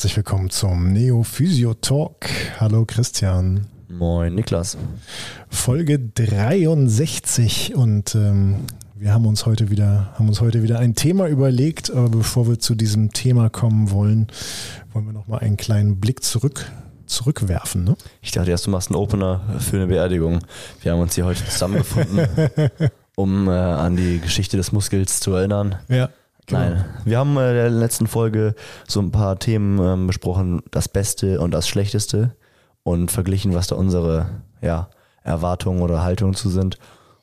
herzlich willkommen zum Neo Physio Talk. Hallo Christian. Moin Niklas. Folge 63 und ähm, wir haben uns heute wieder haben uns heute wieder ein Thema überlegt, aber bevor wir zu diesem Thema kommen wollen, wollen wir noch mal einen kleinen Blick zurück zurückwerfen. Ne? Ich dachte erst, du machst einen Opener für eine Beerdigung. Wir haben uns hier heute zusammengefunden, um äh, an die Geschichte des Muskels zu erinnern. Ja. Genau. Nein, wir haben äh, in der letzten Folge so ein paar Themen ähm, besprochen, das Beste und das Schlechteste und verglichen, was da unsere ja, Erwartungen oder Haltungen zu sind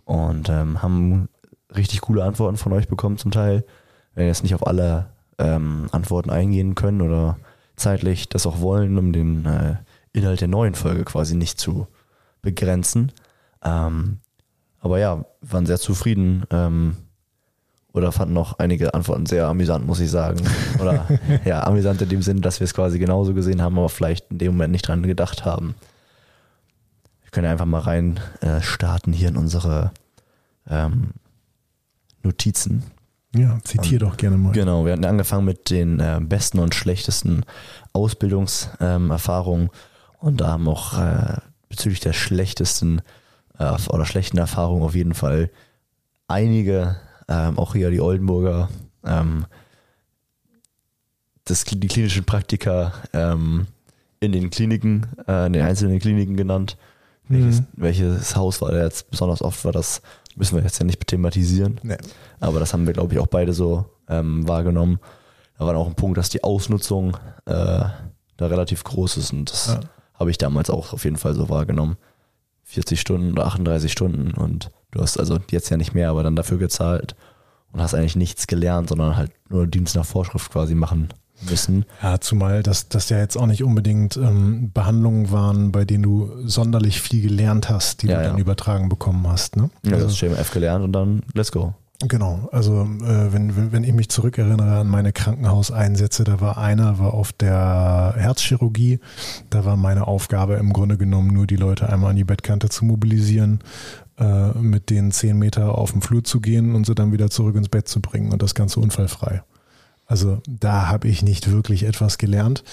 und ähm, haben richtig coole Antworten von euch bekommen zum Teil. Wir werden jetzt nicht auf alle ähm, Antworten eingehen können oder zeitlich das auch wollen, um den äh, Inhalt der neuen Folge quasi nicht zu begrenzen. Ähm, aber ja, waren sehr zufrieden ähm, oder fanden noch einige Antworten sehr amüsant, muss ich sagen. Oder ja, amüsant in dem Sinn, dass wir es quasi genauso gesehen haben, aber vielleicht in dem Moment nicht dran gedacht haben. Wir können einfach mal rein äh, starten hier in unsere ähm, Notizen. Ja, zitiere doch gerne mal. Genau, wir hatten angefangen mit den äh, besten und schlechtesten Ausbildungserfahrungen ähm, und da haben auch äh, bezüglich der schlechtesten äh, oder schlechten Erfahrungen auf jeden Fall einige ähm, auch hier die Oldenburger, ähm, das, die klinischen Praktika ähm, in den Kliniken, äh, in den einzelnen Kliniken genannt. Welches, mhm. welches Haus war da jetzt besonders oft war das, müssen wir jetzt ja nicht thematisieren. Nee. Aber das haben wir, glaube ich, auch beide so ähm, wahrgenommen. Da war auch ein Punkt, dass die Ausnutzung äh, da relativ groß ist und das ja. habe ich damals auch auf jeden Fall so wahrgenommen. 40 Stunden oder 38 Stunden und Du hast also jetzt ja nicht mehr, aber dann dafür gezahlt und hast eigentlich nichts gelernt, sondern halt nur Dienst nach Vorschrift quasi machen müssen. Ja, zumal das, das ja jetzt auch nicht unbedingt ähm, Behandlungen waren, bei denen du sonderlich viel gelernt hast, die ja, du dann übertragen bekommen hast. Ne? Ja, also, du hast SchemaF gelernt und dann let's go. Genau, also äh, wenn, wenn ich mich zurückerinnere an meine Krankenhauseinsätze, da war einer, war auf der Herzchirurgie, da war meine Aufgabe im Grunde genommen nur die Leute einmal an die Bettkante zu mobilisieren, äh, mit den zehn Meter auf dem Flur zu gehen und sie dann wieder zurück ins Bett zu bringen und das Ganze unfallfrei. Also da habe ich nicht wirklich etwas gelernt.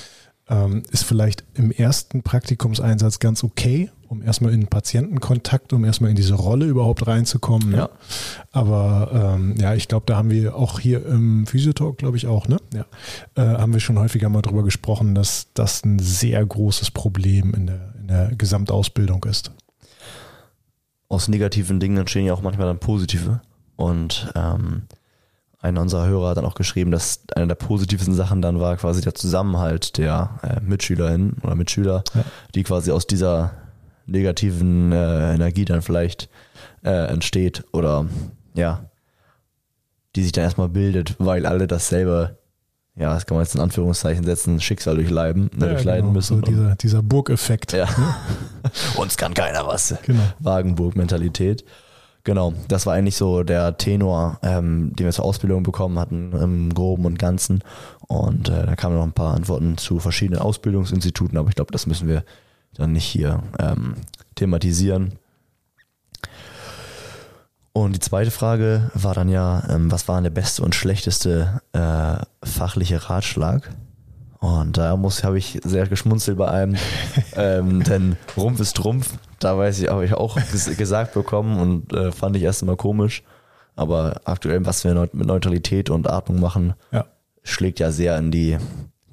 Ähm, ist vielleicht im ersten Praktikumseinsatz ganz okay, um erstmal in Patientenkontakt, um erstmal in diese Rolle überhaupt reinzukommen. Ne? Ja. Aber ähm, ja, ich glaube, da haben wir auch hier im Physiotalk, glaube ich auch, ne? Ja, äh, haben wir schon häufiger mal drüber gesprochen, dass das ein sehr großes Problem in der, in der Gesamtausbildung ist aus negativen Dingen entstehen ja auch manchmal dann positive. Und ähm, einer unserer Hörer hat dann auch geschrieben, dass eine der positivsten Sachen dann war quasi der Zusammenhalt der äh, Mitschülerinnen oder Mitschüler, ja. die quasi aus dieser negativen äh, Energie dann vielleicht äh, entsteht oder ja, die sich dann erstmal bildet, weil alle dasselbe ja, das kann man jetzt in Anführungszeichen setzen, Schicksal durchleiden, ne, ja, durchleiden genau. müssen. So dieser, dieser Burgeffekt. Ja. Ne? Uns kann keiner was. Genau. Wagenburg-Mentalität. Genau, das war eigentlich so der Tenor, ähm, den wir zur Ausbildung bekommen hatten, im Groben und Ganzen. Und äh, da kamen noch ein paar Antworten zu verschiedenen Ausbildungsinstituten, aber ich glaube, das müssen wir dann nicht hier ähm, thematisieren. Und die zweite Frage war dann ja, ähm, was war der beste und schlechteste äh, fachliche Ratschlag? Und da muss habe ich sehr geschmunzelt bei einem, ähm, denn Rumpf ist Trumpf. Da weiß ich, habe ich auch ges gesagt bekommen und äh, fand ich erst einmal komisch. Aber aktuell, was wir mit Neutralität und Atmung machen, ja. schlägt ja sehr in die,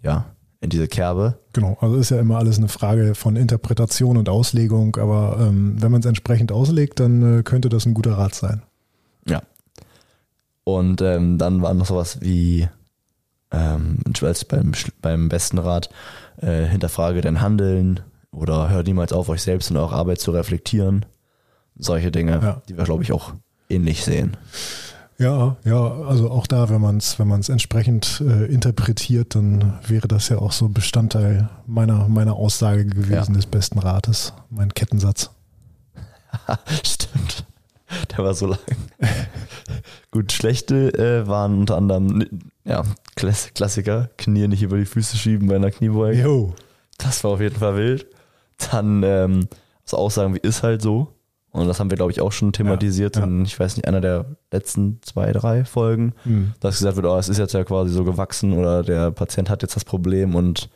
ja, in diese Kerbe. Genau, also ist ja immer alles eine Frage von Interpretation und Auslegung, aber ähm, wenn man es entsprechend auslegt, dann äh, könnte das ein guter Rat sein. Ja. Und ähm, dann war noch sowas wie ähm, beim, beim besten Rat, äh, hinterfrage dein Handeln oder hör niemals auf, euch selbst und eure Arbeit zu reflektieren. Solche Dinge, ja. die wir, glaube ich, auch ähnlich sehen. Ja, ja, also auch da, wenn man es wenn man's entsprechend äh, interpretiert, dann wäre das ja auch so Bestandteil meiner, meiner Aussage gewesen ja. des besten Rates, mein Kettensatz. Stimmt. Der war so lang. Gut, schlechte äh, waren unter anderem, ja, Klass Klassiker, Knie nicht über die Füße schieben bei einer Kniebeuge. Jo. Das war auf jeden Fall wild. Dann ähm, so Aussagen wie ist halt so. Und das haben wir, glaube ich, auch schon thematisiert ja, ja. in, ich weiß nicht, einer der letzten zwei, drei Folgen, mhm. dass gesagt wird, oh, es ist jetzt ja quasi so gewachsen oder der Patient hat jetzt das Problem und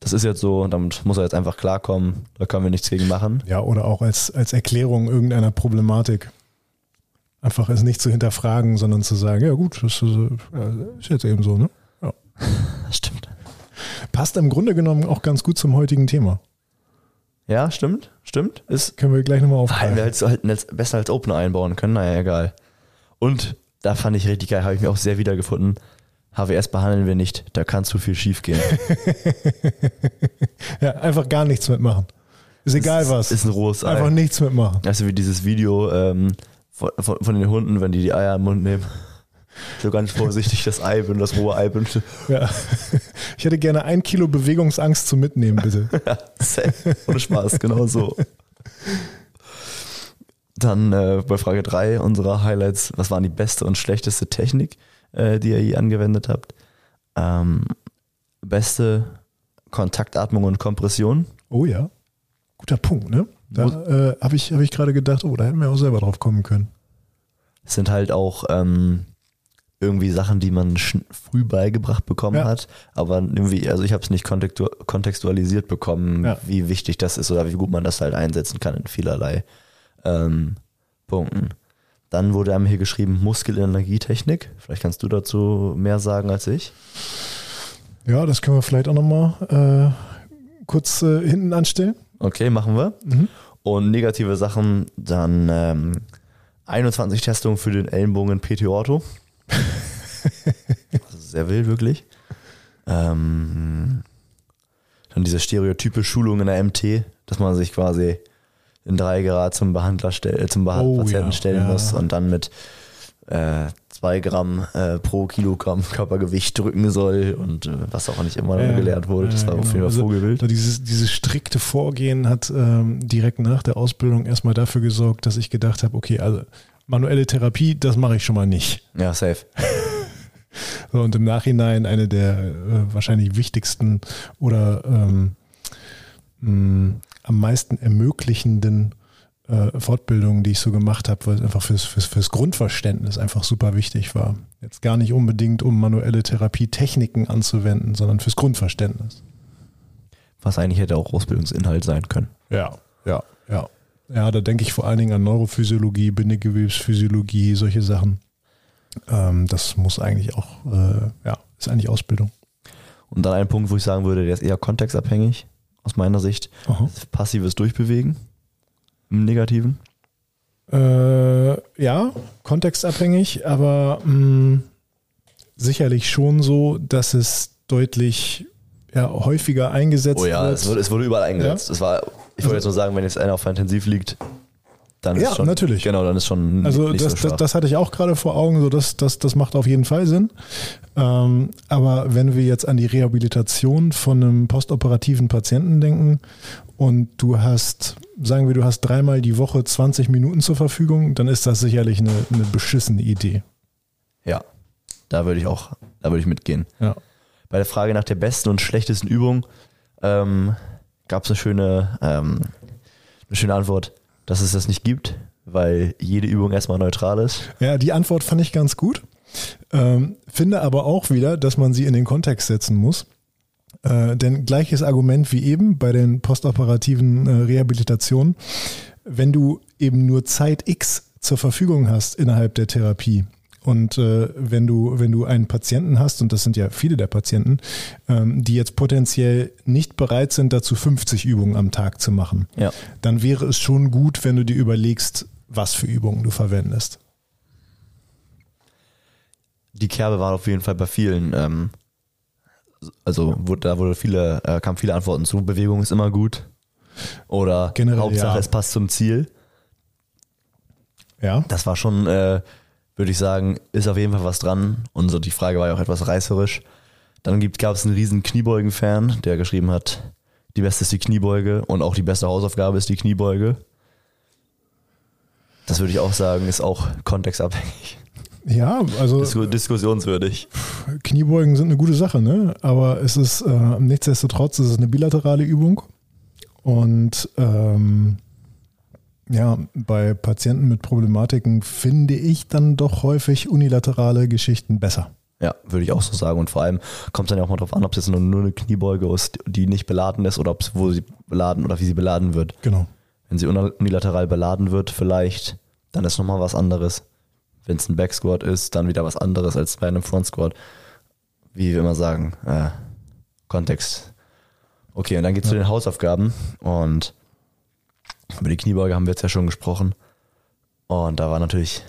das ist jetzt so und damit muss er jetzt einfach klarkommen, da können wir nichts gegen machen. Ja, oder auch als, als Erklärung irgendeiner Problematik. Einfach es nicht zu hinterfragen, sondern zu sagen, ja gut, das ist, äh, ist jetzt eben so, ne? Ja. Stimmt. Passt im Grunde genommen auch ganz gut zum heutigen Thema. Ja, stimmt, stimmt. Ist, Können wir gleich nochmal hätten wir aufgreifen. halt, halt als- besser als Opener einbauen können, naja, egal. Und da fand ich richtig geil, habe ich mir auch sehr wiedergefunden. HWS behandeln wir nicht, da kann zu viel schief gehen. Ja, einfach gar nichts mitmachen. Ist egal ist, was. Ist ein rohes Ei. einfach nichts mitmachen. Du, wie dieses Video ähm, von, von, von den Hunden, wenn die die Eier im Mund nehmen. So ganz vorsichtig das Ei, wenn das rohe Ei bin. Ja. Ich hätte gerne ein Kilo Bewegungsangst zum Mitnehmen, bitte. Ja. Ohne Spaß, genau so. Dann äh, bei Frage 3 unserer Highlights, was waren die beste und schlechteste Technik, äh, die ihr je angewendet habt? Ähm, beste Kontaktatmung und Kompression. Oh ja. Guter Punkt, ne? Da äh, habe ich, hab ich gerade gedacht, oh, da hätten wir auch selber drauf kommen können. Das sind halt auch ähm, irgendwie Sachen, die man früh beigebracht bekommen Ja. hat, aber irgendwie, also ich habe es nicht kontextu kontextualisiert bekommen, Ja. wie wichtig das ist oder wie gut man das halt einsetzen kann in vielerlei ähm, Punkten. Dann wurde einem hier geschrieben Muskelenergietechnik. Vielleicht kannst du dazu mehr sagen als ich. Ja, das können wir vielleicht auch nochmal äh, kurz äh, hinten anstellen. Okay, machen wir. Mhm. Und negative Sachen, dann ähm, 21 Testungen für den Ellenbogen PT Ortho. Also sehr wild, wirklich. Ähm, dann diese stereotype Schulung in der MT, dass man sich quasi in drei Grad zum Behandler stell, äh, zum Beha Oh, Patienten ja, stellen ja. muss und dann mit äh, zwei Gramm äh, pro Kilogramm Körpergewicht drücken soll und äh, was auch nicht immer Ja, gelehrt wurde. Das war auf jeden genau. Fall Also, Vogelwild. Da dieses, dieses strikte Vorgehen hat ähm, direkt nach der Ausbildung erstmal dafür gesorgt, dass ich gedacht habe, okay, also manuelle Therapie, das mache ich schon mal nicht. Ja, safe. So, und im Nachhinein eine der äh, wahrscheinlich wichtigsten oder ähm, mh, am meisten ermöglichenden äh, Fortbildungen, die ich so gemacht habe, weil es einfach fürs, fürs, fürs Grundverständnis einfach super wichtig war. Jetzt gar nicht unbedingt, um manuelle Therapietechniken anzuwenden, sondern fürs Grundverständnis. Was eigentlich hätte auch Ausbildungsinhalt sein können. Ja, ja, ja. Ja, da denke ich vor allen Dingen an Neurophysiologie, Bindegewebsphysiologie, solche Sachen. Ähm, das muss eigentlich auch, äh, ja, ist eigentlich Ausbildung. Und dann ein Punkt, wo ich sagen würde, der ist eher kontextabhängig, aus meiner Sicht. Aha. Passives Durchbewegen im Negativen. Äh, ja, kontextabhängig, aber mh, sicherlich schon so, dass es deutlich ja, häufiger eingesetzt Oh ja, wird. es wurde, es wurde überall eingesetzt. Es war, ich wollte jetzt nur sagen, wenn jetzt einer auf intensiv liegt, dann ist Ja, schon. natürlich. Genau, dann ist schon Also das, so das, das hatte ich auch gerade vor Augen, so das, das, das macht auf jeden Fall Sinn. Ähm, aber wenn wir jetzt an die Rehabilitation von einem postoperativen Patienten denken und du hast, sagen wir, du hast dreimal die Woche 20 Minuten zur Verfügung, dann ist das sicherlich eine, eine beschissene Idee. ja, da würde ich auch, da würde ich mitgehen. Ja. Bei der Frage nach der besten und schlechtesten Übung ähm, gab es eine schöne, ähm, eine schöne Antwort, dass es das nicht gibt, weil jede Übung erstmal neutral ist. Ja, die Antwort fand ich ganz gut. Ähm, finde aber auch wieder, dass man sie in den Kontext setzen muss. Äh, denn gleiches Argument wie eben bei den postoperativen äh, Rehabilitationen. Wenn du eben nur Zeit X zur Verfügung hast innerhalb der Therapie und äh, wenn du wenn du einen Patienten hast und das sind ja viele der Patienten, ähm, die jetzt potenziell nicht bereit sind, dazu 50 Übungen am Tag zu machen, Ja. dann wäre es schon gut, wenn du dir überlegst, was für Übungen du verwendest. die Kerbe war auf jeden Fall bei vielen. Ähm, also wurde, da wurde viele, äh, kamen viele Antworten zu. Bewegung ist immer gut. Oder Generell, Hauptsache ja. es passt zum Ziel. Ja. Das war schon, äh, würde ich sagen, ist auf jeden Fall was dran. Und so die Frage war ja auch etwas reißerisch. Dann gab es einen riesen Kniebeugen-Fan, der geschrieben hat, die beste ist die Kniebeuge und auch die beste Hausaufgabe ist die Kniebeuge. Das würde ich auch sagen, ist auch kontextabhängig. Ja, also Disku diskussionswürdig. Kniebeugen sind eine gute Sache, ne? Aber es ist äh, nichtsdestotrotz es ist eine bilaterale Übung. Und ähm, ja, bei Patienten mit Problematiken finde ich dann doch häufig unilaterale Geschichten besser. Ja, würde ich auch so sagen. Und vor allem kommt dann ja auch mal drauf an, ob es jetzt nur, nur eine Kniebeuge ist, die nicht beladen ist oder ob es, wo sie beladen oder wie sie beladen wird. Genau. Wenn sie unilateral beladen wird, vielleicht, dann ist nochmal was anderes. Wenn es ein Backsquat ist, dann wieder was anderes als bei einem Front Squat. Wie wir immer sagen, äh, Kontext. Okay, und dann geht's zu den Hausaufgaben und über die Kniebeuge haben wir jetzt ja schon gesprochen. Und da war natürlich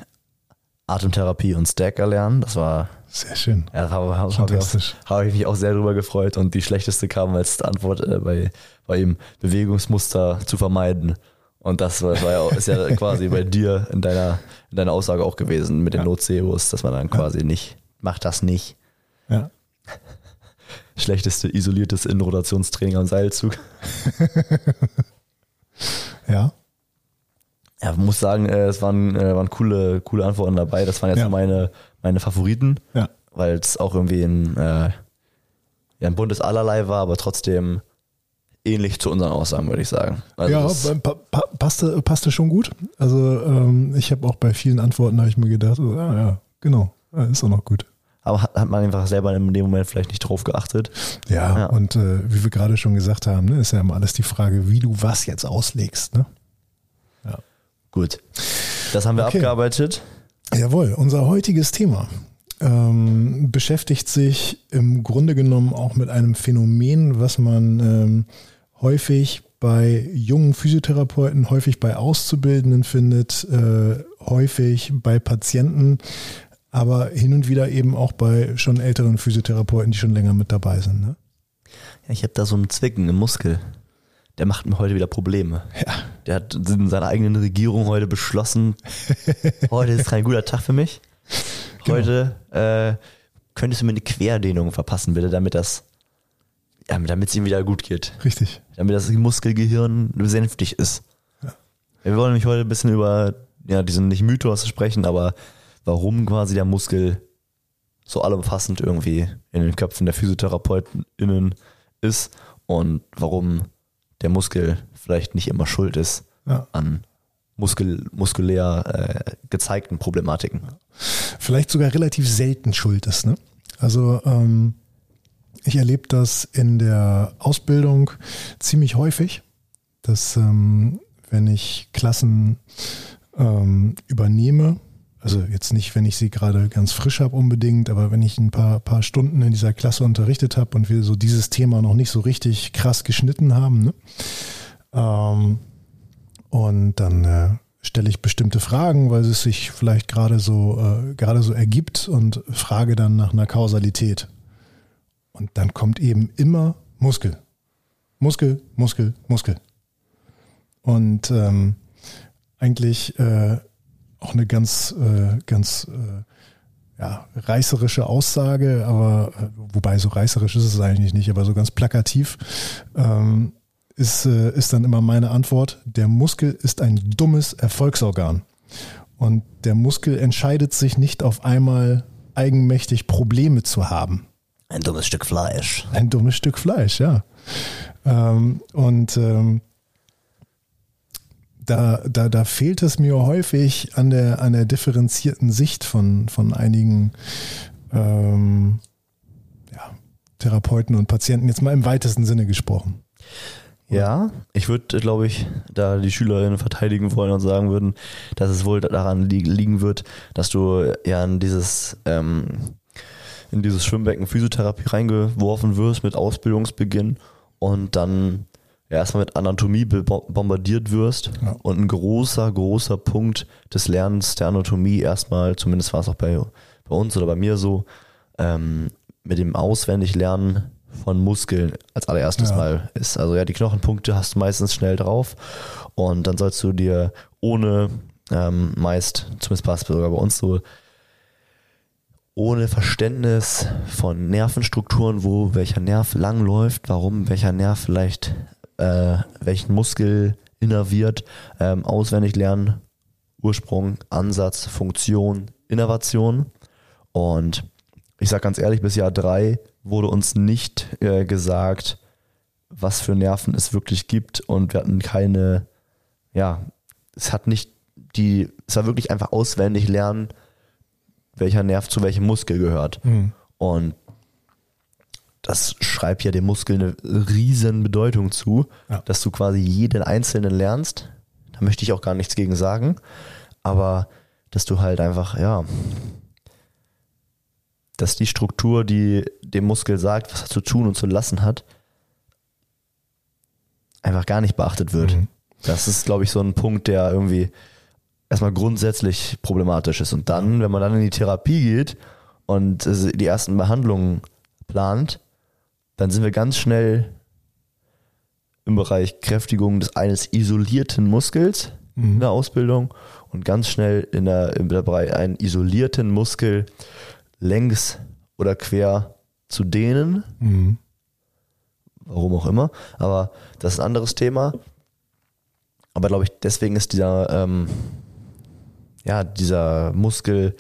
Atemtherapie und Stack erlernen. Das war, Sehr schön. ja, da habe hab, hab ich, Fantastisch. auch- habe ich mich auch sehr drüber gefreut. Und die schlechteste kam als Antwort äh, bei, bei ihm, Bewegungsmuster zu vermeiden. Und das war, war ja, ist ja quasi bei dir in deiner, in deiner Aussage auch gewesen mit den Ja. Nocebus, dass man dann quasi nicht, macht das nicht. Ja. Schlechteste isoliertes Innenrotationstraining am Seilzug. Ja. Ja, muss sagen, äh, es waren, äh, waren coole, coole Antworten dabei. Das waren jetzt Ja. meine, meine Favoriten, Ja. weil es auch irgendwie ein, äh, ja, ein buntes Allerlei war, aber trotzdem ähnlich zu unseren Aussagen, würde ich sagen. Also ja, pa pa passte, passte schon gut. Also ähm, ich habe auch bei vielen Antworten habe ich mir gedacht, so, ah, ja, genau, ist auch noch gut. Aber hat, hat man einfach selber in dem Moment vielleicht nicht drauf geachtet. Ja, Ja. und äh, wie wir gerade schon gesagt haben, ne, ist ja immer alles die Frage, wie du was jetzt auslegst. Ne? Gut. Das haben wir Okay. abgearbeitet. Jawohl, unser heutiges Thema ähm, beschäftigt sich im Grunde genommen auch mit einem Phänomen, was man ähm, häufig bei jungen Physiotherapeuten, häufig bei Auszubildenden findet, äh, häufig bei Patienten, aber hin und wieder eben auch bei schon älteren Physiotherapeuten, die schon länger mit dabei sind. Ne? Ja, ich habe da so einen Zwicken im Muskel. Der macht mir heute wieder Probleme. Ja. Der hat in seiner eigenen Regierung heute beschlossen, heute ist kein guter Tag für mich. Genau. Heute äh, könntest du mir eine Querdehnung verpassen, bitte, damit das, ja, damit es ihm wieder gut geht. Richtig. Damit das Muskelgehirn besänftigt ist. Wir wollen nämlich heute ein bisschen über ja, diesen nicht Mythos sprechen, aber warum quasi der Muskel so allumfassend irgendwie in den Köpfen der PhysiotherapeutInnen ist und warum der Muskel vielleicht nicht immer schuld ist Ja. an muskel, muskulär äh, gezeigten Problematiken. vielleicht sogar relativ selten schuld ist. Ne? Also ähm, ich erlebe das in der Ausbildung ziemlich häufig, dass ähm, wenn ich Klassen ähm, übernehme, also jetzt nicht, wenn ich sie gerade ganz frisch habe unbedingt, aber wenn ich ein paar, paar Stunden in dieser Klasse unterrichtet habe und wir so dieses Thema noch nicht so richtig krass geschnitten haben, ne? ähm, und dann äh, stelle ich bestimmte Fragen, weil es sich vielleicht gerade so, äh, gerade so ergibt und frage dann nach einer Kausalität. Und dann kommt eben immer Muskel. Muskel, Muskel, Muskel. Und ähm, eigentlich äh, auch eine ganz, äh, ganz äh, ja, reißerische Aussage, aber äh, wobei so reißerisch ist es eigentlich nicht, aber so ganz plakativ. Ähm, ist, äh, ist dann immer meine Antwort. Der Muskel ist ein dummes Erfolgsorgan. Und der Muskel entscheidet sich nicht auf einmal eigenmächtig Probleme zu haben. Ein dummes Stück Fleisch. Ein dummes Stück Fleisch, ja. Ähm, und ähm, da, da, da fehlt es mir häufig an der, an der differenzierten Sicht von, von einigen ähm, ja, Therapeuten und Patienten, jetzt mal im weitesten Sinne gesprochen. Ja, ich würde, glaube ich, da die Schülerinnen verteidigen wollen und sagen würden, dass es wohl daran li liegen wird, dass du ja in dieses, ähm, in dieses Schwimmbecken Physiotherapie reingeworfen wirst mit Ausbildungsbeginn und dann ja, erstmal mit Anatomie bombardiert wirst Ja. und ein großer, großer Punkt des Lernens der Anatomie erstmal, zumindest war es auch bei, bei uns oder bei mir so, ähm, mit dem Auswendiglernen von Muskeln als allererstes Ja. Mal ist. Also ja, die Knochenpunkte hast du meistens schnell drauf und dann sollst du dir ohne ähm, meist, zumindest passt sogar bei uns so, ohne Verständnis von Nervenstrukturen, wo welcher Nerv langläuft, warum welcher Nerv vielleicht äh, welchen Muskel innerviert, ähm, auswendig lernen, Ursprung, Ansatz, Funktion, Innovation. Und ich sage ganz ehrlich, bis Jahr drei wurde uns nicht äh, gesagt, was für Nerven es wirklich gibt und wir hatten keine, ja, es hat nicht die, es war wirklich einfach auswendig lernen, welcher Nerv zu welchem Muskel gehört. Mhm. Und das schreibt ja dem Muskel eine riesen Bedeutung zu, Ja. dass du quasi jeden einzelnen lernst. Da möchte ich auch gar nichts gegen sagen. Aber dass du halt einfach, ja, dass die Struktur, die dem Muskel sagt, was er zu tun und zu lassen hat, einfach gar nicht beachtet wird. Mhm. Das ist, glaube ich, so ein Punkt, der irgendwie erstmal grundsätzlich problematisch ist. Und dann, wenn man dann in die Therapie geht und die ersten Behandlungen plant, dann sind wir ganz schnell im Bereich Kräftigung des eines isolierten Muskels in der Ausbildung und ganz schnell in der, im Bereich einen isolierten Muskel längs oder quer zu dehnen Mhm. warum auch immer. Aber das ist ein anderes Thema. Aber glaube ich, deswegen ist dieser, ähm, ja, dieser Muskelfokus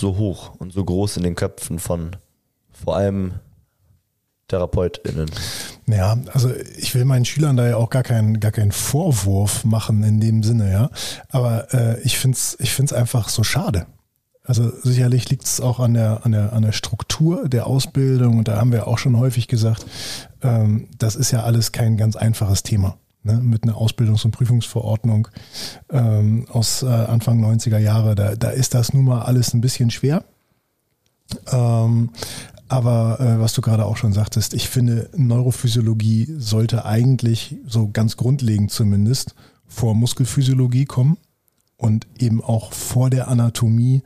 so hoch und so groß in den Köpfen von vor allem TherapeutInnen. Ja, also ich will meinen Schülern da ja auch gar keinen gar keinen Vorwurf machen in dem Sinne, ja. Aber äh, ich find's ich find's einfach so schade. Also sicherlich liegt es auch an der, an, der, an der Struktur der Ausbildung und da haben wir auch schon häufig gesagt, ähm, das ist ja alles kein ganz einfaches Thema. Ne? Mit einer Ausbildungs- und Prüfungsverordnung ähm, aus äh, Anfang 90er Jahre, da, da ist das nun mal alles ein bisschen schwer. Ähm, aber äh, was du gerade auch schon sagtest, ich finde, Neurophysiologie sollte eigentlich so ganz grundlegend zumindest vor Muskelphysiologie kommen und eben auch vor der Anatomie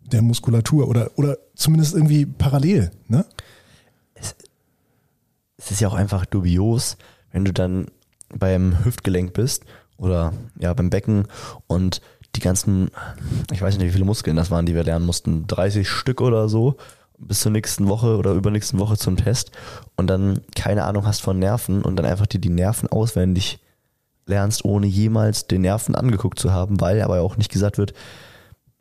der Muskulatur oder, oder zumindest irgendwie parallel. Ne? Es ist ja auch einfach dubios, wenn du dann beim Hüftgelenk bist oder ja beim Becken und die ganzen, ich weiß nicht, wie viele Muskeln das waren, die wir lernen mussten, 30 Stück oder so, bis zur nächsten Woche oder übernächsten Woche zum Test und dann keine Ahnung hast von Nerven und dann einfach dir die Nerven auswendig lernst, ohne jemals den Nerven angeguckt zu haben, weil aber auch nicht gesagt wird,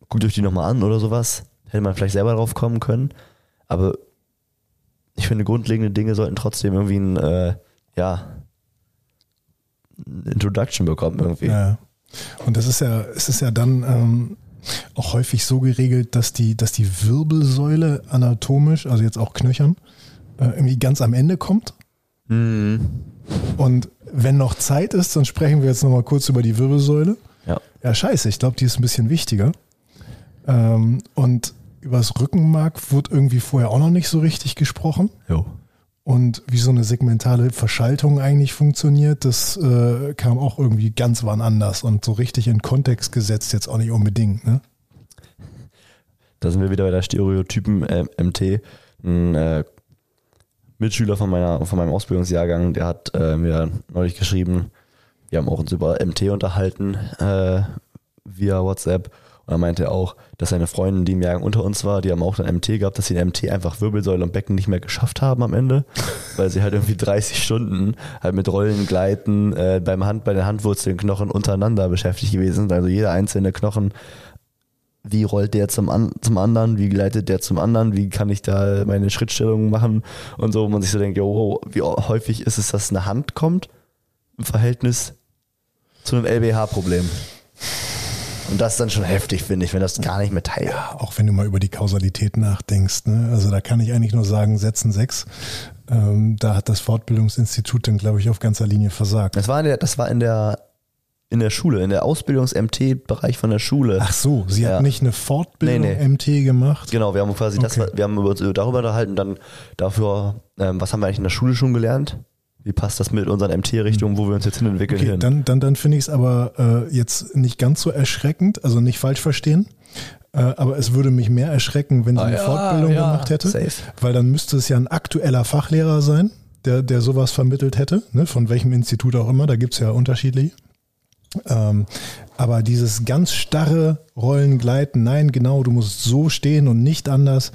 guckt euch die nochmal an oder sowas. Hätte man vielleicht selber drauf kommen können. Aber ich finde, grundlegende Dinge sollten trotzdem irgendwie ein, äh, ja, ein Introduction bekommen irgendwie. Ja. Und das ist ja, es ist ja dann ähm, auch häufig so geregelt, dass die, dass die Wirbelsäule anatomisch, also jetzt auch Knöchern, äh, irgendwie ganz am Ende kommt. Mhm. Und wenn noch Zeit ist, dann sprechen wir jetzt nochmal kurz über die Wirbelsäule. Ja. Ja, scheiße, ich glaube, die ist ein bisschen wichtiger. Ähm, und über das Rückenmark wurde irgendwie vorher auch noch nicht so richtig gesprochen. Jo. Und wie so eine segmentale Verschaltung eigentlich funktioniert, das äh, kam auch irgendwie ganz wann anders und so richtig in Kontext gesetzt jetzt auch nicht unbedingt. Ne? Da sind wir wieder bei der Stereotypen äh, MT. Ein äh, Mitschüler von, meiner, von meinem Ausbildungsjahrgang, der hat äh, mir neulich geschrieben, wir haben auch uns über MT unterhalten äh, via WhatsApp. Und er meinte auch, dass seine Freundin, die im Jahrgang unter uns war, die haben auch dann MT gehabt, dass sie in MT einfach Wirbelsäule und Becken nicht mehr geschafft haben am Ende, weil sie halt irgendwie 30 Stunden halt mit Rollen, Gleiten, äh, beim Hand, bei den Handwurzelnknochen untereinander beschäftigt gewesen sind. Also jeder einzelne Knochen wie rollt der zum, an, zum anderen, wie gleitet der zum anderen, wie kann ich da meine Schrittstellungen machen und so, wo man sich so denkt, jo, wie häufig ist es, dass eine Hand kommt im Verhältnis zu einem LBH-Problem. Und das ist dann schon heftig, finde ich, wenn das gar nicht mehr teilt. Ja, auch wenn du mal über die Kausalität nachdenkst. Ne? Also da kann ich eigentlich nur sagen, setzen sechs. Ähm, da hat das Fortbildungsinstitut dann, glaube ich, auf ganzer Linie versagt. Das war in der, das war in der, in der Schule, in der Ausbildungs-MT-Bereich von der Schule. Ach so, sie Ja. hat nicht eine Fortbildung Nee, nee. MT gemacht. Genau, wir haben quasi das, Okay. wir haben uns darüber unterhalten, dann dafür, ähm, was haben wir eigentlich in der Schule schon gelernt? Wie passt das mit unseren MT-Richtungen, wo wir uns jetzt hin entwickeln? Okay, hin? dann, dann, dann finde ich es aber äh, jetzt nicht ganz so erschreckend, also nicht falsch verstehen. Äh, aber es würde mich mehr erschrecken, wenn sie Ah, eine ja, Fortbildung ja, gemacht hätte. safe. Weil dann müsste es ja ein aktueller Fachlehrer sein, der, der sowas vermittelt hätte, ne? von welchem Institut auch immer, da gibt's ja unterschiedliche. Ähm, aber dieses ganz starre Rollen gleiten, nein, genau, du musst so stehen und nicht anders,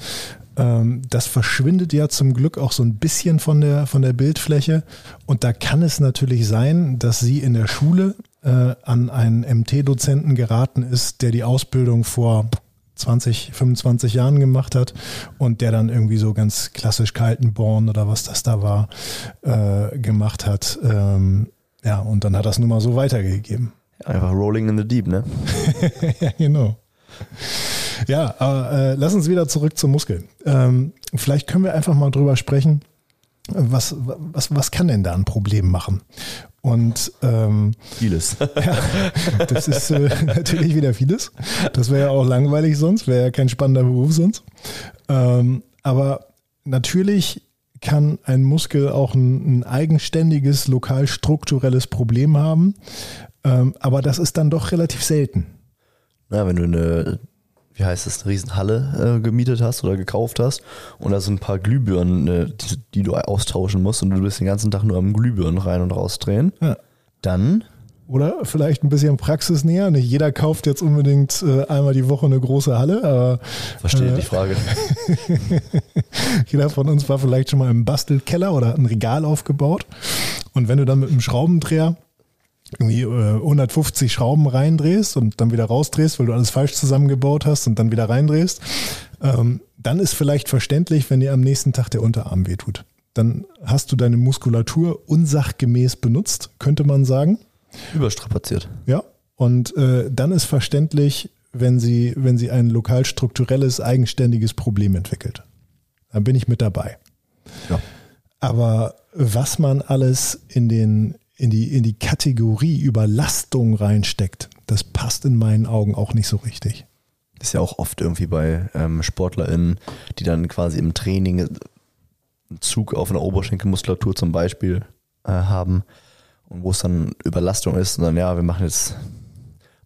das verschwindet ja zum Glück auch so ein bisschen von der, von der Bildfläche. Und da kann es natürlich sein, dass sie in der Schule äh, an einen MT-Dozenten geraten ist, der die Ausbildung vor 20, 25 Jahren gemacht hat und der dann irgendwie so ganz klassisch Kaltenborn oder was das da war, äh, gemacht hat. Ähm, ja, und dann hat das nun mal so weitergegeben. Einfach rolling in the deep, ne? ja, genau. Ja, aber äh, lass uns wieder zurück zum Muskel. Ähm, vielleicht können wir einfach mal drüber sprechen, was, was, was kann denn da ein Problem machen? Und ähm, vieles. ja, das ist äh, natürlich wieder vieles. Das wäre ja auch langweilig sonst, wäre ja kein spannender Beruf sonst. Ähm, aber natürlich kann ein Muskel auch ein, ein eigenständiges, lokal strukturelles Problem haben. Ähm, aber das ist dann doch relativ selten. Ja, wenn du eine, wie heißt es, eine Riesenhalle äh, gemietet hast oder gekauft hast und da sind ein paar Glühbirnen, äh, die, die, du austauschen musst und du bist den ganzen Tag nur am Glühbirnen rein und rausdrehen, ja. dann oder vielleicht ein bisschen praxisnäher. Nicht jeder kauft jetzt unbedingt äh, einmal die Woche eine große Halle. Aber, Verstehe äh, die Frage. jeder von uns war vielleicht schon mal im Bastelkeller oder hat ein Regal aufgebaut. Und wenn du dann mit einem Schraubendreher irgendwie äh, 150 Schrauben reindrehst und dann wieder rausdrehst, weil du alles falsch zusammengebaut hast und dann wieder reindrehst, ähm, dann ist vielleicht verständlich, wenn dir am nächsten Tag der Unterarm wehtut. Dann hast du deine Muskulatur unsachgemäß benutzt, könnte man sagen. Überstrapaziert. Ja. Und äh, dann ist verständlich, wenn sie, wenn sie ein lokal strukturelles, eigenständiges Problem entwickelt. Dann bin ich mit dabei. Ja. Aber was man alles in, den, in, die, in die Kategorie Überlastung reinsteckt, das passt in meinen Augen auch nicht so richtig. Das ist ja auch oft irgendwie bei ähm, SportlerInnen, die dann quasi im Training einen Zug auf einer Oberschenkelmuskulatur zum Beispiel äh, haben, und wo es dann Überlastung ist und dann, ja, wir machen jetzt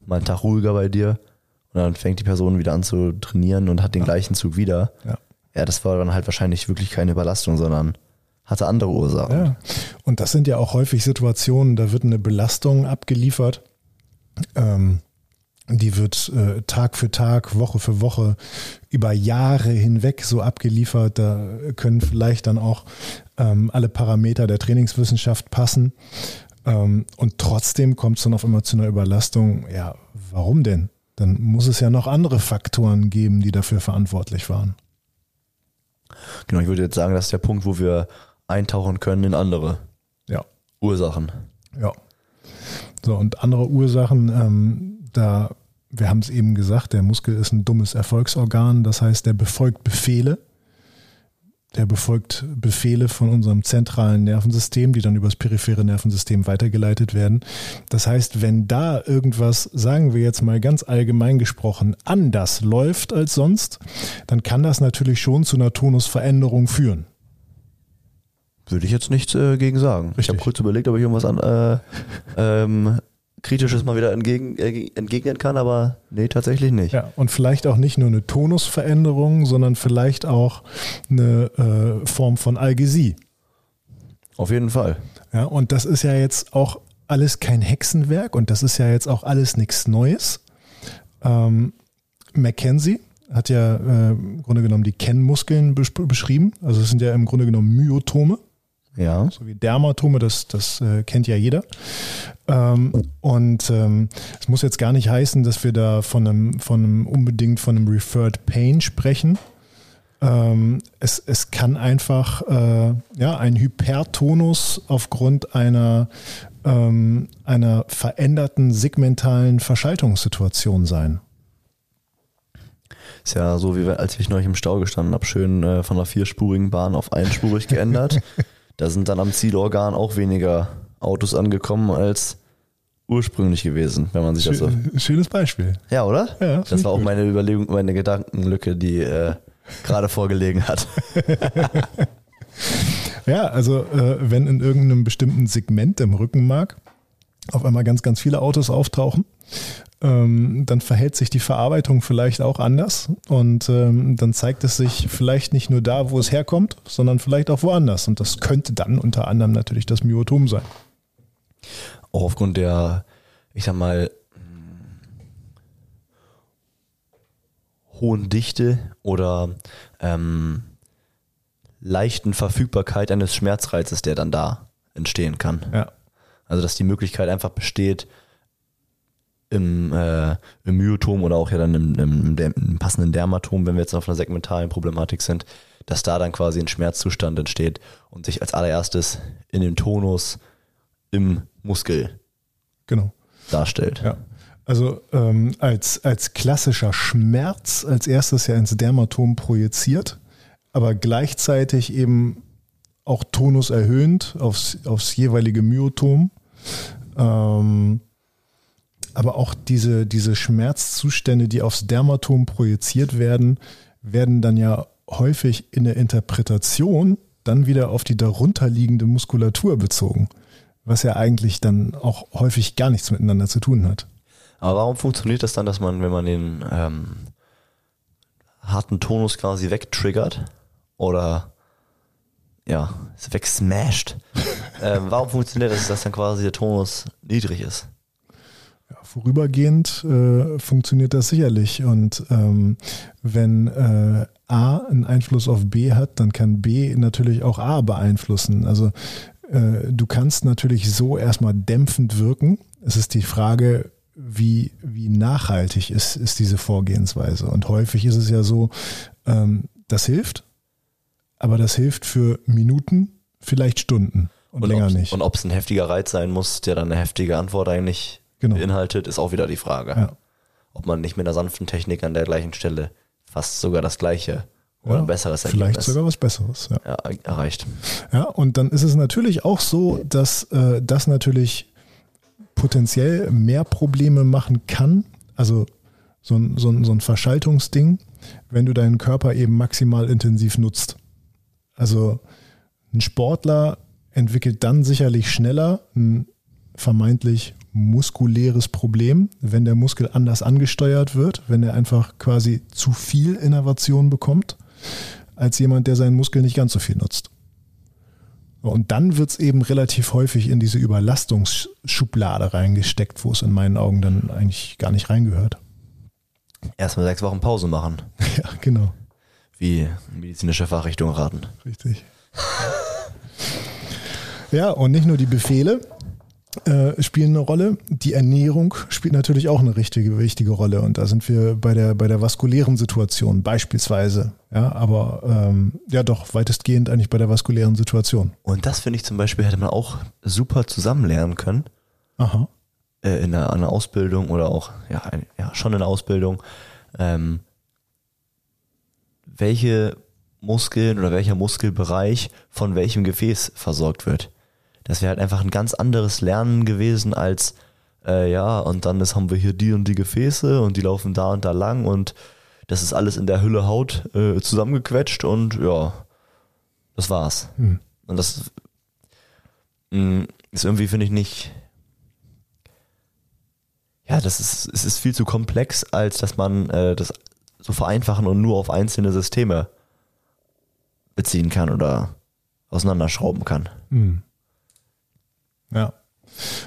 mal einen Tag ruhiger bei dir und dann fängt die Person wieder an zu trainieren und hat den ja. gleichen Zug wieder. Ja. ja, das war dann halt wahrscheinlich wirklich keine Überlastung, sondern hatte andere Ursachen. Ja. Und das sind ja auch häufig Situationen, da wird eine Belastung abgeliefert. Ähm, die wird äh, Tag für Tag, Woche für Woche über Jahre hinweg so abgeliefert. Da können vielleicht dann auch ähm, alle Parameter der Trainingswissenschaft passen. Ähm, und trotzdem kommt es dann auf einmal zu einer Überlastung. Ja, warum denn? Dann muss es ja noch andere Faktoren geben, die dafür verantwortlich waren. Genau, ich würde jetzt sagen, das ist der Punkt, wo wir eintauchen können in andere ja. Ursachen. Ja. So, und andere Ursachen, ähm, da, wir haben es eben gesagt, der Muskel ist ein dummes Erfolgsorgan, das heißt, der befolgt Befehle der befolgt Befehle von unserem zentralen Nervensystem, die dann übers periphere Nervensystem weitergeleitet werden. Das heißt, wenn da irgendwas, sagen wir jetzt mal ganz allgemein gesprochen, anders läuft als sonst, dann kann das natürlich schon zu einer Tonusveränderung führen. Würde ich jetzt nichts äh, gegen sagen. Richtig. Ich habe kurz überlegt, ob ich irgendwas an äh, ähm, Kritisches mal wieder entgegen, äh, entgegnen kann, aber nee, tatsächlich nicht. Ja, und vielleicht auch nicht nur eine Tonusveränderung, sondern vielleicht auch eine äh, Form von Algesie. Auf jeden Fall. Ja, und das ist ja jetzt auch alles kein Hexenwerk und das ist ja jetzt auch alles nichts Neues. Ähm, Mackenzie hat ja äh, im Grunde genommen die Kennmuskeln beschrieben. Also es sind ja im Grunde genommen Myotome. Ja. So wie Dermatome, das, das äh, kennt ja jeder. Ähm, und ähm, es muss jetzt gar nicht heißen, dass wir da von einem, von einem unbedingt von einem Referred Pain sprechen. Ähm, es, es kann einfach äh, ja, ein Hypertonus aufgrund einer, ähm, einer veränderten segmentalen Verschaltungssituation sein. Ist ja so, wie als ich neulich im Stau gestanden habe, schön äh, von einer vierspurigen Bahn auf einspurig geändert. Da sind dann am Zielorgan auch weniger Autos angekommen als ursprünglich gewesen, wenn man sich das so. Schönes Beispiel. Ja, oder? Ja, das war auch gut. meine Überlegung, meine Gedankenlücke, die äh, gerade vorgelegen hat. ja, also äh, wenn in irgendeinem bestimmten Segment im Rückenmark auf einmal ganz, ganz viele Autos auftauchen, ähm, dann verhält sich die Verarbeitung vielleicht auch anders und ähm, dann zeigt es sich vielleicht nicht nur da, wo es herkommt, sondern vielleicht auch woanders. Und das könnte dann unter anderem natürlich das Myotom sein. Auch aufgrund der, ich sag mal, hohen Dichte oder ähm, leichten Verfügbarkeit eines Schmerzreizes, der dann da entstehen kann. Ja. Also dass die Möglichkeit einfach besteht, im, äh, im Myotom oder auch ja dann im, im, im, passenden Dermatom, wenn wir jetzt auf einer segmentalen Problematik sind, dass da dann quasi ein Schmerzzustand entsteht und sich als allererstes in dem Tonus im Muskel genau. darstellt. Ja. Also ähm, als, als klassischer Schmerz als erstes ja ins Dermatom projiziert, aber gleichzeitig eben auch Tonus erhöhend aufs, aufs jeweilige Myotom. Ähm, aber auch diese, diese Schmerzzustände, die aufs Dermatom projiziert werden, werden dann ja häufig in der Interpretation dann wieder auf die darunterliegende Muskulatur bezogen, was ja eigentlich dann auch häufig gar nichts miteinander zu tun hat. Aber warum funktioniert das dann, dass man, wenn man den ähm, harten Tonus quasi wegtriggert oder ja, wegsmasht, ähm, warum funktioniert das, dass dann quasi der Tonus niedrig ist? Ja, vorübergehend äh, funktioniert das sicherlich. Und ähm, wenn äh, A einen Einfluss auf B hat, dann kann B natürlich auch A beeinflussen. Also äh, du kannst natürlich so erstmal dämpfend wirken. Es ist die Frage, wie, wie nachhaltig ist, ist diese Vorgehensweise. Und häufig ist es ja so, ähm, das hilft, aber das hilft für Minuten, vielleicht Stunden und, und länger nicht. Und ob es ein heftiger Reiz sein muss, der dann eine heftige Antwort eigentlich genau. beinhaltet, ist auch wieder die Frage. Ja. Ob man nicht mit einer sanften Technik an der gleichen Stelle fast sogar das gleiche oder ja, ein besseres Ergebnis vielleicht sogar was Besseres ja. Ja, erreicht. Ja, und dann ist es natürlich auch so, dass äh, das natürlich potenziell mehr Probleme machen kann, also so ein, so ein, so ein Verschaltungsding, wenn du deinen Körper eben maximal intensiv nutzt. Also ein Sportler entwickelt dann sicherlich schneller ein vermeintlich muskuläres Problem, wenn der Muskel anders angesteuert wird, wenn er einfach quasi zu viel Innovation bekommt, als jemand, der seinen Muskel nicht ganz so viel nutzt. Und dann wird es eben relativ häufig in diese Überlastungsschublade reingesteckt, wo es in meinen Augen dann eigentlich gar nicht reingehört. Erstmal sechs Wochen Pause machen. Ja, genau. Wie medizinische Fachrichtung raten. Richtig. ja, und nicht nur die Befehle, äh, spielen eine Rolle. Die Ernährung spielt natürlich auch eine richtige, wichtige Rolle. Und da sind wir bei der, bei der vaskulären Situation beispielsweise. Ja, aber ähm, ja doch, weitestgehend eigentlich bei der vaskulären Situation. Und das finde ich zum Beispiel, hätte man auch super zusammen lernen können. Aha. Äh, in einer, einer, Ausbildung oder auch, ja, ein, ja schon in der Ausbildung. Ähm, welche Muskeln oder welcher Muskelbereich von welchem Gefäß versorgt wird das wäre halt einfach ein ganz anderes Lernen gewesen als, äh, ja, und dann ist, haben wir hier die und die Gefäße und die laufen da und da lang und das ist alles in der Hülle Haut äh, zusammengequetscht und ja, das war's. Hm. Und das mh, mm, ist irgendwie, finde ich, nicht. Ja, das ist, es ist viel zu komplex, als dass man äh, das so vereinfachen und nur auf einzelne Systeme beziehen kann oder auseinanderschrauben kann. Hm. Ja.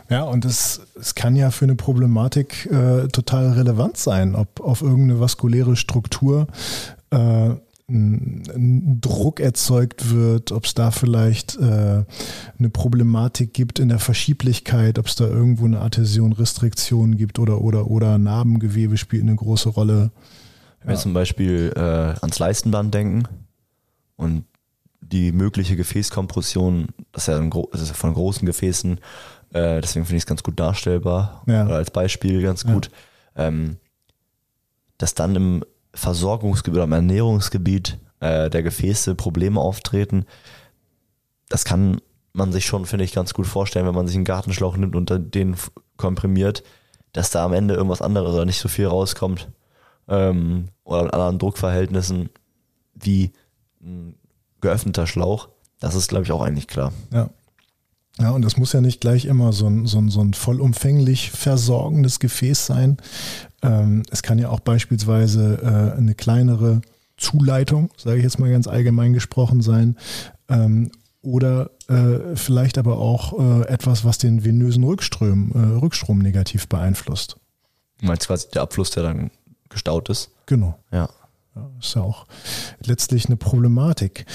Ja, und es, es kann ja für eine Problematik äh, total relevant sein, ob auf irgendeine vaskuläre Struktur äh, ein, Druck erzeugt wird, ob es da vielleicht äh, eine Problematik gibt in der Verschieblichkeit, ob es da irgendwo eine Adhäsion, Restriktion gibt oder oder oder Narbengewebe spielt eine große Rolle. Wenn wir zum Beispiel äh, ans Leistenband denken und die mögliche Gefäßkompression, das ist ja, ein, das ist von großen Gefäßen, äh, deswegen finde ich es ganz gut darstellbar, ja. oder als Beispiel ganz gut, ja. ähm, dass dann im Versorgungsgebiet oder im Ernährungsgebiet äh, der Gefäße Probleme auftreten, das kann man sich schon, finde ich, ganz gut vorstellen, wenn man sich einen Gartenschlauch nimmt und den komprimiert, dass da am Ende irgendwas anderes oder nicht so viel rauskommt ähm, oder in anderen Druckverhältnissen wie ein geöffneter Schlauch. Das ist, glaube ich, auch eigentlich klar. Ja. Ja, und das muss ja nicht gleich immer so ein, so ein, so ein vollumfänglich versorgendes Gefäß sein. Ähm, es kann ja auch beispielsweise äh, eine kleinere Zuleitung, sage ich jetzt mal ganz allgemein gesprochen, sein. Ähm, oder äh, vielleicht aber auch äh, etwas, was den venösen Rückstrom, äh, Rückstrom negativ beeinflusst. Du meinst quasi der Abfluss, der dann gestaut ist? Genau. Ja. Ja, ist ja auch letztlich eine Problematik.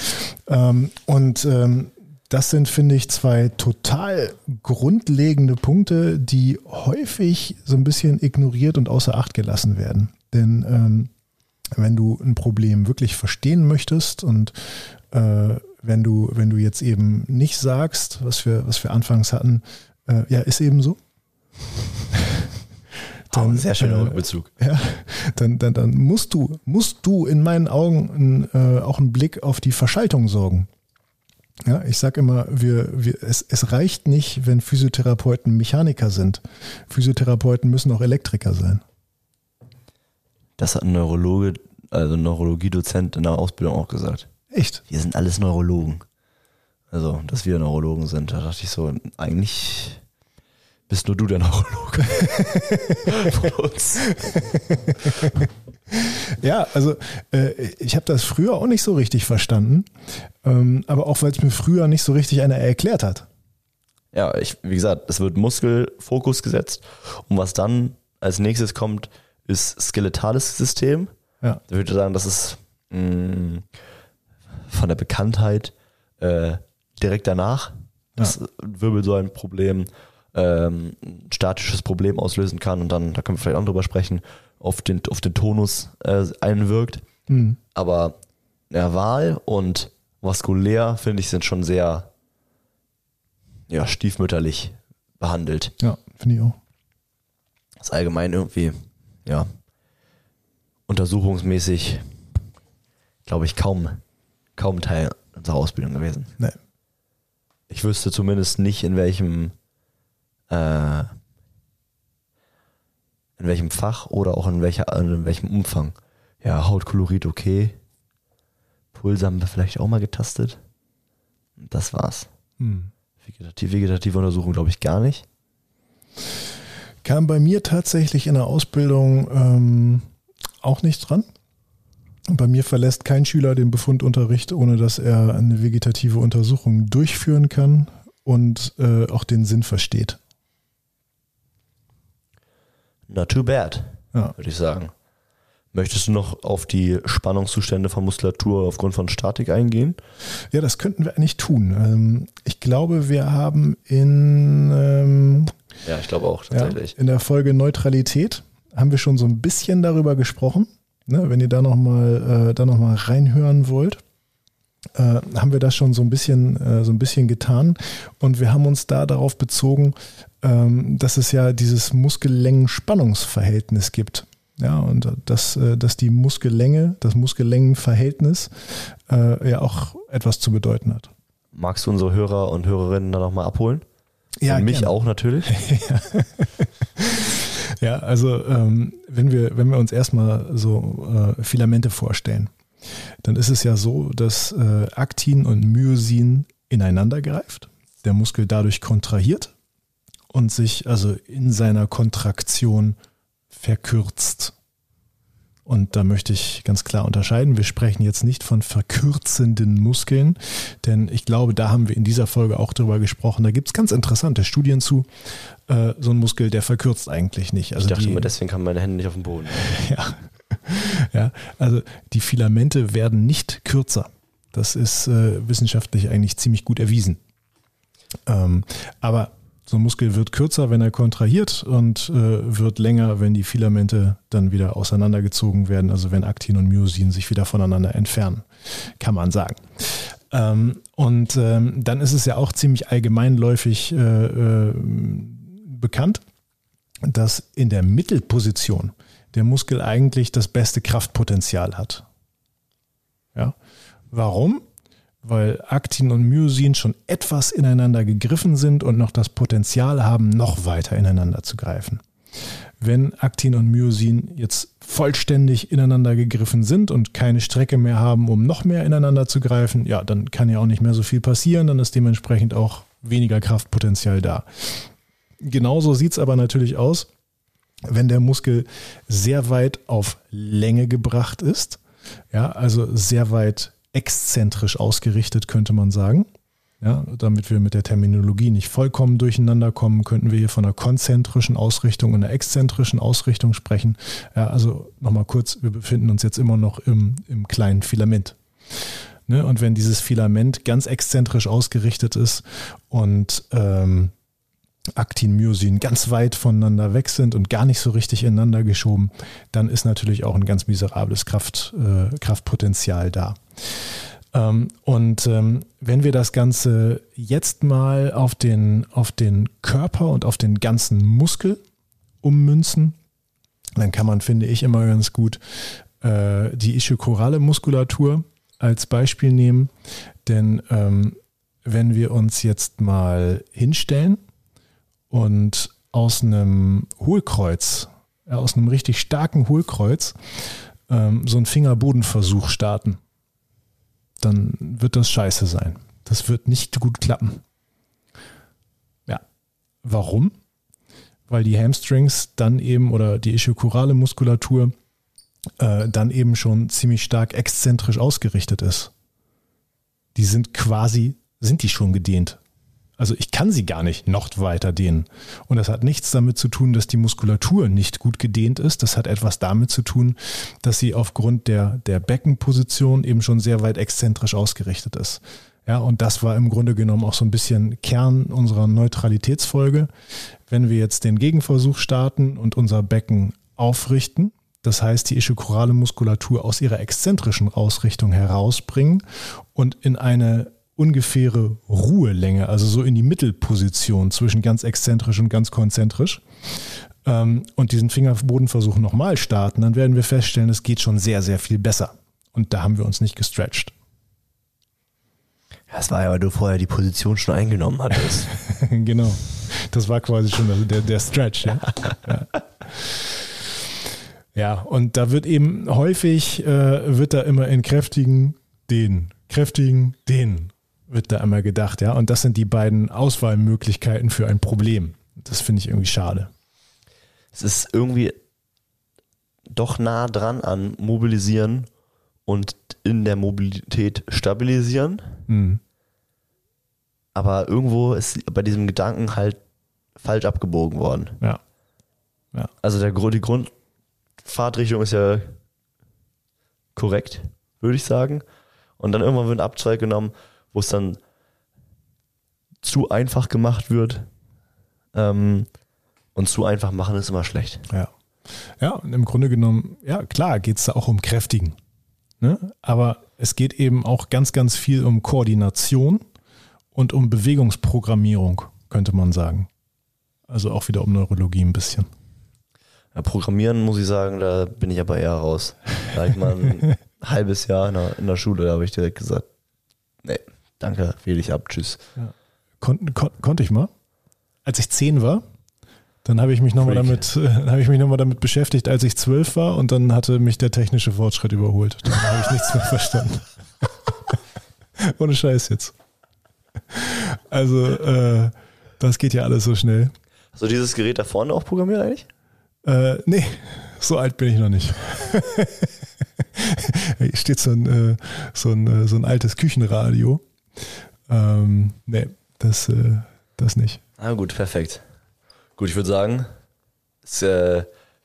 Ähm, und ähm, das sind, finde ich, zwei total grundlegende Punkte, die häufig so ein bisschen ignoriert und außer Acht gelassen werden. Denn ähm, wenn du ein Problem wirklich verstehen möchtest und äh, wenn du, wenn du jetzt eben nicht sagst, was wir, was wir anfangs hatten, äh, ja, ist eben so. Dann, oh, sehr schöner äh, Bezug. Ja, dann, dann, dann musst du, musst du in meinen Augen äh, auch einen Blick auf die Verschaltung sorgen. Ja, ich sage immer, wir, wir, es, es reicht nicht, wenn Physiotherapeuten Mechaniker sind. Physiotherapeuten müssen auch Elektriker sein. Das hat ein Neurologe, also ein Neurologiedozent in der Ausbildung auch gesagt. Echt? Wir sind alles Neurologen. Also, dass wir Neurologen sind, da dachte ich so, eigentlich bist nur du der Neurologe von uns. Ja, also äh, ich habe das früher auch nicht so richtig verstanden, ähm, aber auch weil es mir früher nicht so richtig einer erklärt hat. Ja, ich, wie gesagt, es wird Muskelfokus gesetzt und was dann als nächstes kommt, ist skeletales System. Ja. Da würde ich sagen, das ist mh, von der Bekanntheit äh, direkt danach, dass ja. Wirbelsäulenproblem ähm, ein statisches Problem auslösen kann und dann, da können wir vielleicht auch drüber sprechen, auf den, auf den Tonus äh, einwirkt. Mhm. Aber nerval und vaskulär, finde ich, sind schon sehr ja, stiefmütterlich behandelt. Ja, finde ich auch. Das ist allgemein irgendwie, ja, untersuchungsmäßig, glaube ich, kaum, kaum Teil unserer Ausbildung gewesen. Nee. Ich wüsste zumindest nicht, in welchem äh, in welchem Fach oder auch in, welcher, in welchem Umfang. Ja, Hautkolorit okay. Puls haben wir vielleicht auch mal getastet. Das war's. Hm. Vegetativ, vegetative Untersuchung glaube ich gar nicht. Kam bei mir tatsächlich in der Ausbildung ähm, auch nicht dran. Bei mir verlässt kein Schüler den Befundunterricht, ohne dass er eine vegetative Untersuchung durchführen kann und äh, auch den Sinn versteht. Not too bad, Ja. würde ich sagen. Möchtest du noch auf die Spannungszustände von Muskulatur aufgrund von Statik eingehen? Ja, das könnten wir eigentlich tun. Ähm, ich glaube, wir haben in, ähm, Ja, ich glaube auch ja, tatsächlich. in der Folge Neutralität haben wir schon so ein bisschen darüber gesprochen. Ne, wenn ihr da nochmal äh, da noch mal reinhören wollt, äh, haben wir das schon so ein bisschen äh, so ein bisschen getan und wir haben uns da darauf bezogen, ähm, dass es ja dieses Muskellängen-Spannungsverhältnis gibt. Ja, und dass, äh, dass die Muskellänge, das Muskellängenverhältnis äh, ja auch etwas zu bedeuten hat. Magst du unsere Hörer und Hörerinnen da nochmal abholen? Ja, und mich gerne. auch natürlich. Ja, also ähm, wenn wir, wenn wir uns erstmal so äh, Filamente vorstellen, dann ist es ja so, dass äh, Aktin und Myosin ineinander greift, der Muskel dadurch kontrahiert und sich also in seiner Kontraktion verkürzt. Und da möchte ich ganz klar unterscheiden. Wir sprechen jetzt nicht von verkürzenden Muskeln, denn ich glaube, da haben wir in dieser Folge auch drüber gesprochen. Da gibt es ganz interessante Studien zu. Äh, so ein Muskel, der verkürzt eigentlich nicht. Also ich dachte die, immer, deswegen kamen meine Hände nicht auf den Boden. ja. ja, also die Filamente werden nicht kürzer. Das ist äh, wissenschaftlich eigentlich ziemlich gut erwiesen. Ähm, aber so ein Muskel wird kürzer, wenn er kontrahiert und äh, wird länger, wenn die Filamente dann wieder auseinandergezogen werden, also wenn Aktin und Myosin sich wieder voneinander entfernen, kann man sagen. Ähm, und ähm, dann ist es ja auch ziemlich allgemeinläufig äh, äh, bekannt, dass in der Mittelposition der Muskel eigentlich das beste Kraftpotenzial hat. Ja. Warum? Weil Aktin und Myosin schon etwas ineinander gegriffen sind und noch das Potenzial haben, noch weiter ineinander zu greifen. Wenn Aktin und Myosin jetzt vollständig ineinander gegriffen sind und keine Strecke mehr haben, um noch mehr ineinander zu greifen, ja, dann kann ja auch nicht mehr so viel passieren, dann ist dementsprechend auch weniger Kraftpotenzial da. Genauso sieht es aber natürlich aus, wenn der Muskel sehr weit auf Länge gebracht ist, ja, also sehr weit exzentrisch ausgerichtet, könnte man sagen. Ja, damit wir mit der Terminologie nicht vollkommen durcheinander kommen, könnten wir hier von einer konzentrischen Ausrichtung und einer exzentrischen Ausrichtung sprechen. Ja, also nochmal kurz, wir befinden uns jetzt immer noch im, im kleinen Filament. Ne? Und wenn dieses Filament ganz exzentrisch ausgerichtet ist und ähm, Aktin, Myosin ganz weit voneinander weg sind und gar nicht so richtig ineinander geschoben, dann ist natürlich auch ein ganz miserables Kraft, äh, Kraftpotenzial da. Ähm, und ähm, wenn wir das Ganze jetzt mal auf den, auf den Körper und auf den ganzen Muskel ummünzen, dann kann man, finde ich, immer ganz gut äh, die ischiochorale Muskulatur als Beispiel nehmen. Denn ähm, wenn wir uns jetzt mal hinstellen und aus einem Hohlkreuz, ja, aus einem richtig starken Hohlkreuz, ähm, so einen Fingerbodenversuch starten, dann wird das scheiße sein. Das wird nicht gut klappen. Ja. Warum? Weil die Hamstrings dann eben oder die ischiochorale Muskulatur äh, dann eben schon ziemlich stark exzentrisch ausgerichtet ist. Die sind quasi, sind die schon gedehnt. Also ich kann sie gar nicht noch weiter dehnen. Und das hat nichts damit zu tun, dass die Muskulatur nicht gut gedehnt ist. Das hat etwas damit zu tun, dass sie aufgrund der, der Beckenposition eben schon sehr weit exzentrisch ausgerichtet ist. Ja, und das war im Grunde genommen auch so ein bisschen Kern unserer Neutralitätsfolge. Wenn wir jetzt den Gegenversuch starten und unser Becken aufrichten, das heißt, die ischiochorale Muskulatur aus ihrer exzentrischen Ausrichtung herausbringen und in eine ungefähre Ruhelänge, also so in die Mittelposition zwischen ganz exzentrisch und ganz konzentrisch ähm, und diesen Fingerbodenversuch nochmal starten, dann werden wir feststellen, es geht schon sehr, sehr viel besser. Und da haben wir uns nicht gestretched. Das war ja, weil du vorher die Position schon eingenommen hattest. genau. Das war quasi schon der, der Stretch. Ja. ja. Ja, und da wird eben häufig, äh, wird da immer in kräftigen, den, kräftigen, den, wird da immer gedacht, ja. Und das sind die beiden Auswahlmöglichkeiten für ein Problem. Das finde ich irgendwie schade. Es ist irgendwie doch nah dran an mobilisieren und in der Mobilität stabilisieren. Mhm. Aber irgendwo ist bei diesem Gedanken halt falsch abgebogen worden. Ja. ja. Also der, die Grund, Fahrtrichtung ist ja korrekt, würde ich sagen. Und dann irgendwann wird ein Abzweig genommen, wo es dann zu einfach gemacht wird. Ähm, und zu einfach machen ist immer schlecht. Ja. Ja, und im Grunde genommen, ja, klar, geht es da auch um Kräftigen. Ne? Aber es geht eben auch ganz, ganz viel um Koordination und um Bewegungsprogrammierung, könnte man sagen. Also auch wieder um Neurologie ein bisschen. Ja, Programmieren muss ich sagen, da bin ich aber eher raus. Da ich mal ein halbes Jahr in der, in der Schule, da habe ich direkt gesagt, nee, danke, wähle ich ab, tschüss. Ja. Kon kon konnte ich mal. Als ich zehn war, dann habe ich mich nochmal damit, äh, habe ich mich nochmal damit beschäftigt, als ich zwölf war und dann hatte mich der technische Fortschritt überholt. Dann habe ich nichts mehr verstanden. Ohne Scheiß jetzt. Also, äh, das geht ja alles so schnell. Hast du dieses Gerät da vorne auch programmiert eigentlich? Äh, nee, so alt bin ich noch nicht. Steht so ein, äh, so, ein, äh, so ein altes Küchenradio. Ähm, nee, das, äh, das nicht. Ah, gut, perfekt. Gut, ich würde sagen, ist, äh,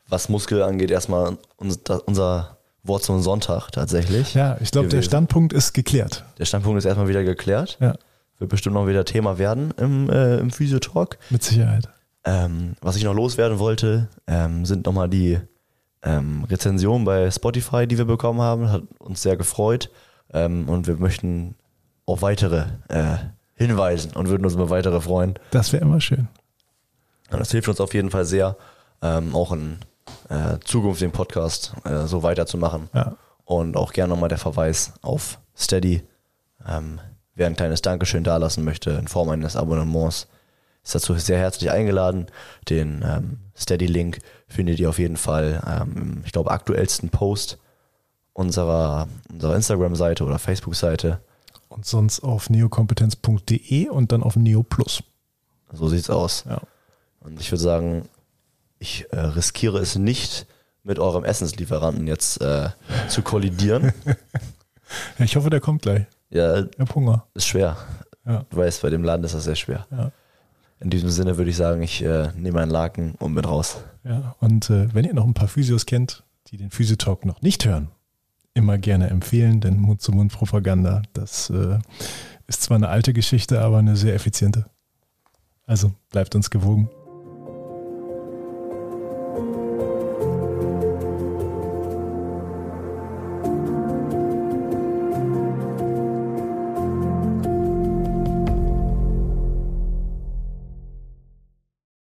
was Muskel angeht, erstmal unser Wort zum Sonntag tatsächlich. Ja, ich glaube, der Standpunkt ist geklärt. Der Standpunkt ist erstmal wieder geklärt. Ja. Wird bestimmt noch wieder Thema werden im, äh, im Physiotalk. Mit Sicherheit. Ähm, was ich noch loswerden wollte, ähm, sind nochmal die ähm, Rezensionen bei Spotify, die wir bekommen haben. Hat uns sehr gefreut. Ähm, und wir möchten auf weitere äh, hinweisen und würden uns über weitere freuen. Das wäre immer schön. Und das hilft uns auf jeden Fall sehr, ähm, auch in äh, Zukunft den Podcast äh, so weiterzumachen. Ja. Und auch gerne nochmal der Verweis auf Steady. Ähm, wer ein kleines Dankeschön dalassen möchte in Form eines Abonnements, ist dazu sehr herzlich eingeladen. Den ähm, Steady-Link findet ihr auf jeden Fall, ähm, ich glaube, aktuellsten Post unserer, unserer Instagram-Seite oder Facebook-Seite. Und sonst auf neokompetenz.de und dann auf Neo Plus. So sieht's aus. Ja. Und ich würde sagen, ich äh, riskiere es nicht, mit eurem Essenslieferanten jetzt äh, zu kollidieren. ja, ich hoffe, der kommt gleich. Ja, ich hab Hunger. Ist schwer. Ja. Du weißt, bei dem Laden ist das sehr schwer. Ja. In diesem Sinne würde ich sagen, ich äh, nehme einen Laken und bin raus. Ja, und äh, wenn ihr noch ein paar Physios kennt, die den Physiotalk noch nicht hören, immer gerne empfehlen, denn Mund-zu-Mund-Propaganda, das äh, ist zwar eine alte Geschichte, aber eine sehr effiziente. Also bleibt uns gewogen.